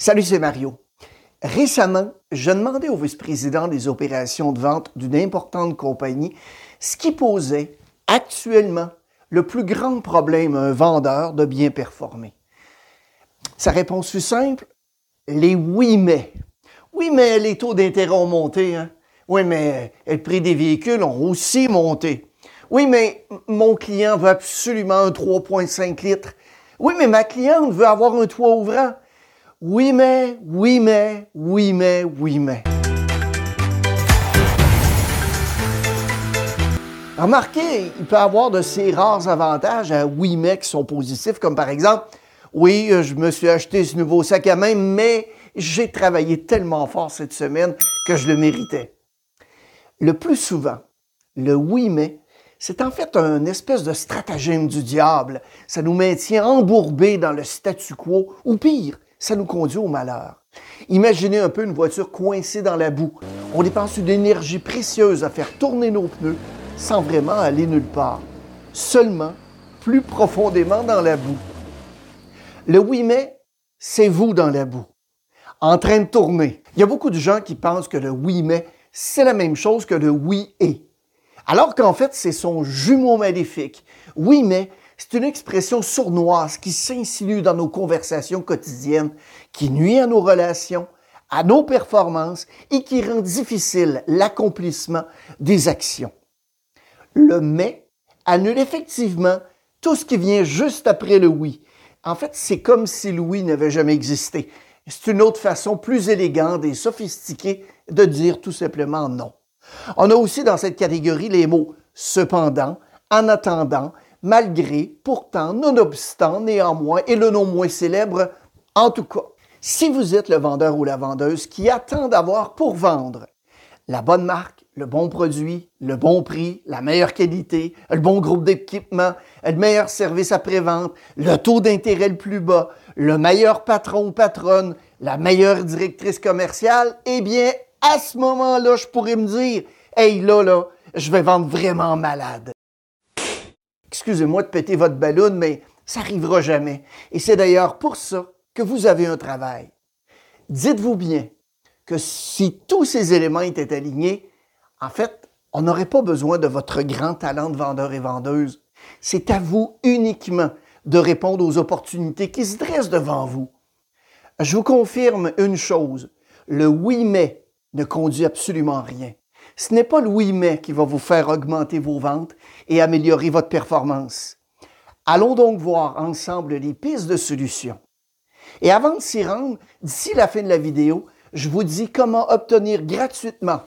Salut, c'est Mario. Récemment, je demandais au vice-président des opérations de vente d'une importante compagnie ce qui posait actuellement le plus grand problème à un vendeur de bien performer. Sa réponse fut simple, les oui mais. Oui, mais les taux d'intérêt ont monté. Hein? Oui, mais le prix des véhicules ont aussi monté. Oui, mais mon client veut absolument un 3,5 litres. Oui, mais ma cliente veut avoir un toit ouvrant. Oui, mais, oui, mais, oui, mais, oui, mais. Remarquez, il peut avoir de ces rares avantages à oui, mais qui sont positifs, comme par exemple, oui, je me suis acheté ce nouveau sac à main, mais j'ai travaillé tellement fort cette semaine que je le méritais. Le plus souvent, le oui, mais c'est en fait un espèce de stratagème du diable. Ça nous maintient embourbés dans le statu quo, ou pire, ça nous conduit au malheur. Imaginez un peu une voiture coincée dans la boue. On dépense une énergie précieuse à faire tourner nos pneus sans vraiment aller nulle part. Seulement plus profondément dans la boue. Le oui mais, c'est vous dans la boue, en train de tourner. Il y a beaucoup de gens qui pensent que le oui mais, c'est la même chose que le oui et. Alors qu'en fait, c'est son jumeau maléfique. Oui mais, c'est une expression sournoise qui s'insinue dans nos conversations quotidiennes, qui nuit à nos relations, à nos performances et qui rend difficile l'accomplissement des actions. Le mais annule effectivement tout ce qui vient juste après le oui. En fait, c'est comme si le oui n'avait jamais existé. C'est une autre façon plus élégante et sophistiquée de dire tout simplement non. On a aussi dans cette catégorie les mots cependant, en attendant, malgré, pourtant, nonobstant, néanmoins, et le nom moins célèbre, en tout cas. Si vous êtes le vendeur ou la vendeuse qui attend d'avoir pour vendre la bonne marque, le bon produit, le bon prix, la meilleure qualité, le bon groupe d'équipement, le meilleur service après-vente, le taux d'intérêt le plus bas, le meilleur patron ou patronne, la meilleure directrice commerciale, eh bien, à ce moment-là, je pourrais me dire, hey là, là, je vais vendre vraiment malade excusez-moi de péter votre ballon, mais ça n'arrivera jamais. Et c'est d'ailleurs pour ça que vous avez un travail. Dites-vous bien que si tous ces éléments étaient alignés, en fait, on n'aurait pas besoin de votre grand talent de vendeur et vendeuse. C'est à vous uniquement de répondre aux opportunités qui se dressent devant vous. Je vous confirme une chose, le oui mais ne conduit absolument rien. Ce n'est pas le oui mais qui va vous faire augmenter vos ventes et améliorer votre performance. Allons donc voir ensemble les pistes de solutions. Et avant de s'y rendre, d'ici la fin de la vidéo, je vous dis comment obtenir gratuitement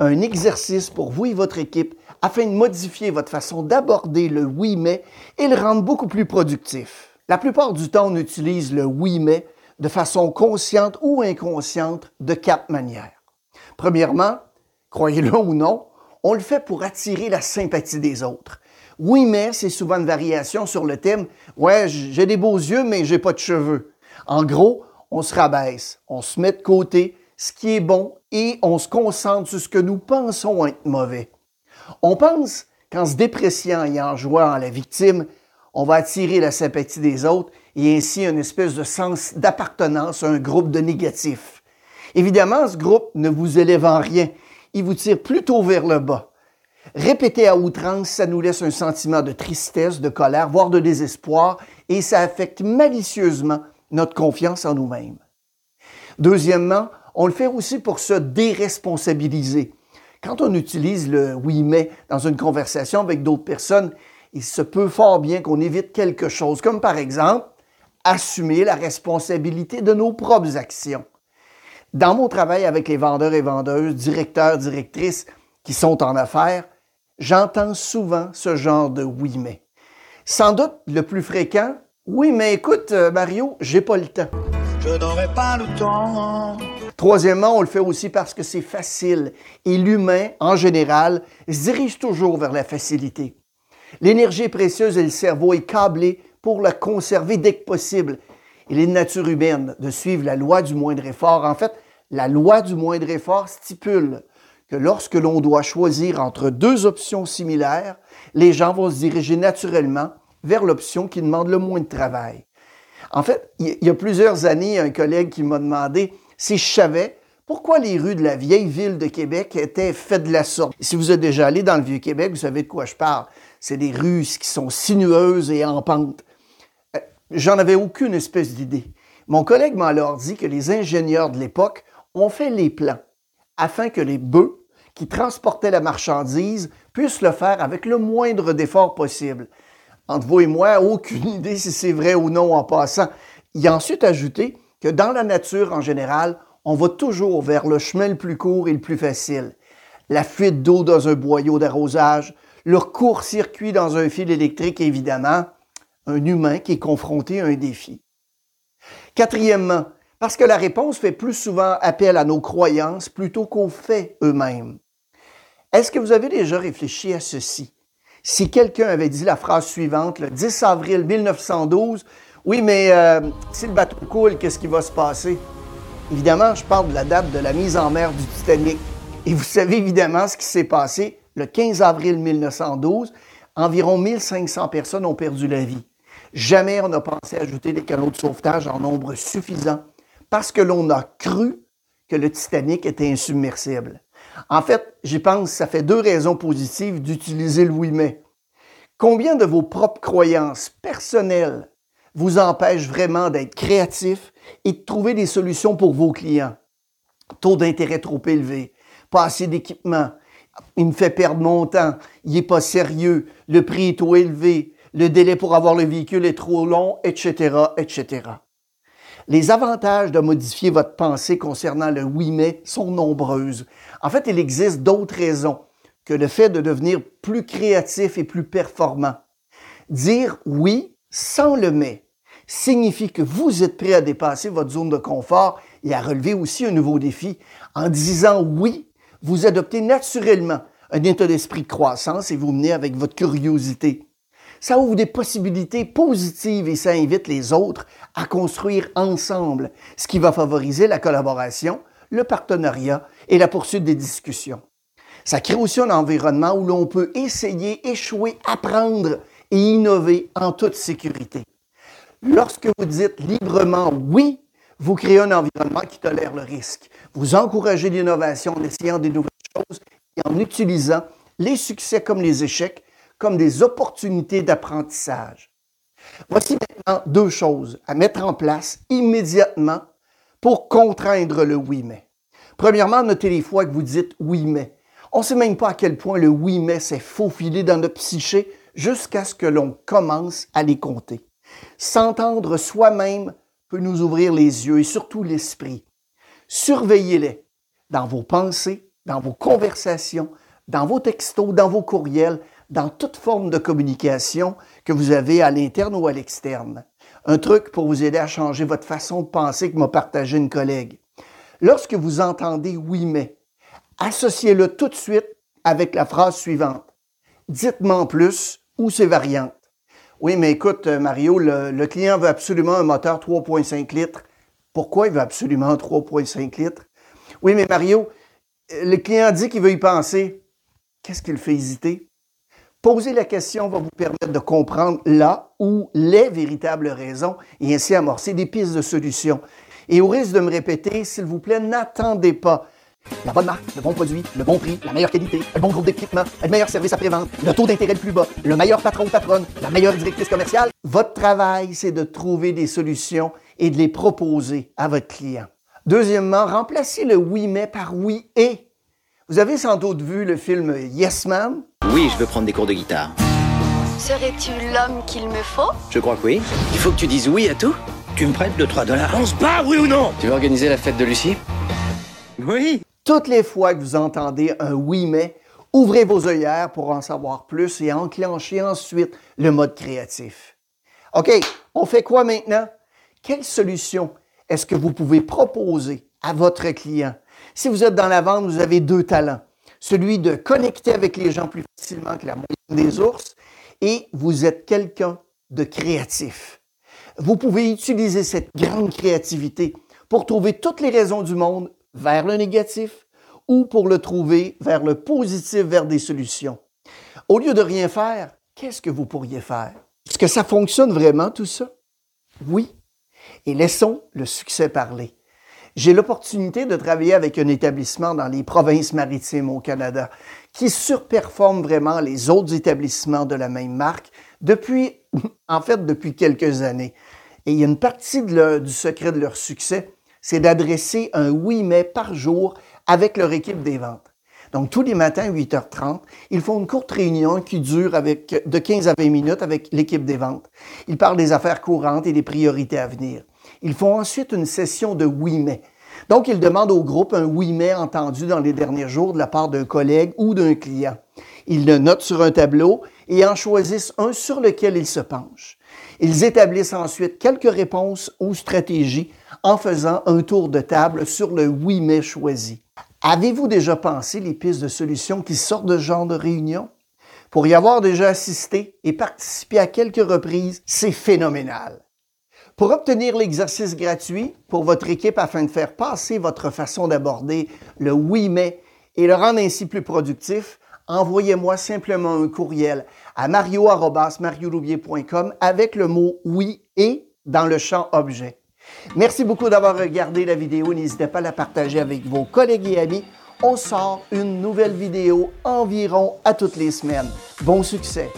un exercice pour vous et votre équipe afin de modifier votre façon d'aborder le oui mais et le rendre beaucoup plus productif. La plupart du temps, on utilise le oui mais de façon consciente ou inconsciente de quatre manières. Premièrement, croyez-le ou non, on le fait pour attirer la sympathie des autres. Oui, mais c'est souvent une variation sur le thème Ouais, j'ai des beaux yeux, mais j'ai pas de cheveux. En gros, on se rabaisse, on se met de côté ce qui est bon et on se concentre sur ce que nous pensons être mauvais. On pense qu'en se dépréciant et en jouant à la victime, on va attirer la sympathie des autres et ainsi une espèce de sens d'appartenance à un groupe de négatifs. Évidemment, ce groupe ne vous élève en rien il vous tire plutôt vers le bas. Répéter à outrance, ça nous laisse un sentiment de tristesse, de colère, voire de désespoir, et ça affecte malicieusement notre confiance en nous-mêmes. Deuxièmement, on le fait aussi pour se déresponsabiliser. Quand on utilise le oui mais dans une conversation avec d'autres personnes, il se peut fort bien qu'on évite quelque chose, comme par exemple assumer la responsabilité de nos propres actions. Dans mon travail avec les vendeurs et vendeuses, directeurs, directrices qui sont en affaires, j'entends souvent ce genre de oui mais. Sans doute le plus fréquent, oui mais écoute euh, Mario, j'ai pas le temps. Je n'aurai pas le temps. Troisièmement, on le fait aussi parce que c'est facile et l'humain, en général, se dirige toujours vers la facilité. L'énergie est précieuse et le cerveau est câblé pour la conserver dès que possible. Il est de nature humaine de suivre la loi du moindre effort. En fait, la loi du moindre effort stipule que lorsque l'on doit choisir entre deux options similaires, les gens vont se diriger naturellement vers l'option qui demande le moins de travail. En fait, il y a plusieurs années, un collègue qui m'a demandé si je savais pourquoi les rues de la vieille ville de Québec étaient faites de la sorte. Si vous êtes déjà allé dans le vieux Québec, vous savez de quoi je parle. C'est des rues qui sont sinueuses et en pente. J'en avais aucune espèce d'idée. Mon collègue m'a alors dit que les ingénieurs de l'époque ont fait les plans afin que les bœufs qui transportaient la marchandise puissent le faire avec le moindre d'effort possible. Entre vous et moi, aucune idée si c'est vrai ou non en passant. Il a ensuite ajouté que dans la nature en général, on va toujours vers le chemin le plus court et le plus facile. La fuite d'eau dans un boyau d'arrosage, le court-circuit dans un fil électrique, évidemment, un humain qui est confronté à un défi. Quatrièmement, parce que la réponse fait plus souvent appel à nos croyances plutôt qu'aux faits eux-mêmes. Est-ce que vous avez déjà réfléchi à ceci? Si quelqu'un avait dit la phrase suivante le 10 avril 1912, oui, mais euh, si le bateau coule, qu'est-ce qui va se passer? Évidemment, je parle de la date de la mise en mer du Titanic. Et vous savez évidemment ce qui s'est passé le 15 avril 1912. Environ 1500 personnes ont perdu la vie. Jamais on n'a pensé ajouter des canaux de sauvetage en nombre suffisant parce que l'on a cru que le Titanic était insubmersible. En fait, j'y pense, ça fait deux raisons positives d'utiliser le oui mais. Combien de vos propres croyances personnelles vous empêchent vraiment d'être créatif et de trouver des solutions pour vos clients? Taux d'intérêt trop élevé, pas assez d'équipement, il me fait perdre mon temps, il n'est pas sérieux, le prix est trop élevé, le délai pour avoir le véhicule est trop long, etc., etc. Les avantages de modifier votre pensée concernant le oui mais sont nombreuses. En fait, il existe d'autres raisons que le fait de devenir plus créatif et plus performant. Dire oui sans le mais signifie que vous êtes prêt à dépasser votre zone de confort et à relever aussi un nouveau défi. En disant oui, vous adoptez naturellement un état d'esprit de croissance et vous menez avec votre curiosité. Ça ouvre des possibilités positives et ça invite les autres à construire ensemble, ce qui va favoriser la collaboration, le partenariat et la poursuite des discussions. Ça crée aussi un environnement où l'on peut essayer, échouer, apprendre et innover en toute sécurité. Lorsque vous dites librement oui, vous créez un environnement qui tolère le risque. Vous encouragez l'innovation en essayant des nouvelles choses et en utilisant les succès comme les échecs comme des opportunités d'apprentissage. Voici maintenant deux choses à mettre en place immédiatement pour contraindre le oui mais. Premièrement, notez les fois que vous dites oui mais. On ne sait même pas à quel point le oui mais s'est faufilé dans notre psyché jusqu'à ce que l'on commence à les compter. S'entendre soi-même peut nous ouvrir les yeux et surtout l'esprit. Surveillez-les dans vos pensées, dans vos conversations, dans vos textos, dans vos courriels, dans toute forme de communication que vous avez à l'interne ou à l'externe. Un truc pour vous aider à changer votre façon de penser que m'a partagé une collègue. Lorsque vous entendez oui mais, associez-le tout de suite avec la phrase suivante. Dites-moi plus ou ses variantes. Oui, mais écoute, euh, Mario, le, client veut absolument un moteur 3,5 litres. Pourquoi il veut absolument 3,5 litres? Oui, mais Mario, le client dit qu'il veut y penser. Qu'est-ce qui le fait hésiter? Poser la question va vous permettre de comprendre là où les véritables raisons et ainsi amorcer des pistes de solutions. Et au risque de me répéter, s'il vous plaît, n'attendez pas la bonne marque, le bon produit, le bon prix, la meilleure qualité, le bon groupe d'équipement, le meilleur service après-vente, le taux d'intérêt le plus bas, le meilleur patron ou patronne, la meilleure directrice commerciale. Votre travail, c'est de trouver des solutions et de les proposer à votre client. Deuxièmement, remplacez le oui mais par oui et. Vous avez sans doute vu le film Yes Man? Oui, je veux prendre des cours de guitare. Serais-tu l'homme qu'il me faut Je crois que oui. Il faut que tu dises oui à tout. Tu me prêtes 2-3 dollars On se bat, oui ou non? Tu veux organiser la fête de Lucie? Oui. Toutes les fois que vous entendez un oui mais, ouvrez vos œillères pour en savoir plus et enclenchez ensuite le mode créatif. OK, on fait quoi maintenant? Quelle solution est-ce que vous pouvez proposer à votre client? Si vous êtes dans la vente, vous avez deux talents. Celui de connecter avec les gens plus facilement que la moyenne des ours et vous êtes quelqu'un de créatif. Vous pouvez utiliser cette grande créativité pour trouver toutes les raisons du monde vers le négatif ou pour le trouver vers le positif, vers des solutions. Au lieu de rien faire, qu'est-ce que vous pourriez faire? Est-ce que ça fonctionne vraiment tout ça? Oui, Et laissons le succès parler. J'ai l'opportunité de travailler avec un établissement dans les provinces maritimes au Canada qui surperforme vraiment les autres établissements de la même marque depuis, en fait, depuis quelques années. Et il y a une partie du secret de leur succès, c'est d'adresser un oui mais par jour avec leur équipe des ventes. Donc, tous les matins, à 8h30, ils font une courte réunion qui dure de 15 à 20 minutes avec l'équipe des ventes. Ils parlent des affaires courantes et des priorités à venir. Ils font ensuite une session de oui mais. Donc, ils demandent au groupe un oui mais entendu dans les derniers jours de la part d'un collègue ou d'un client. Ils le notent sur un tableau et en choisissent un sur lequel ils se penchent. Ils établissent ensuite quelques réponses ou stratégies en faisant un tour de table sur le oui mais choisi. Avez-vous déjà pensé les pistes de solutions qui sortent de ce genre de réunion? Pour y avoir déjà assisté et participé à quelques reprises, c'est phénoménal. Pour obtenir l'exercice gratuit pour votre équipe afin de faire passer votre façon d'aborder le oui mais et le rendre ainsi plus productif, envoyez-moi simplement un courriel à mario.mariolouvier.com avec le mot oui et dans le champ objet. Merci beaucoup d'avoir regardé la vidéo. N'hésitez pas à la partager avec vos collègues et amis. On sort une nouvelle vidéo environ à toutes les semaines. Bon succès!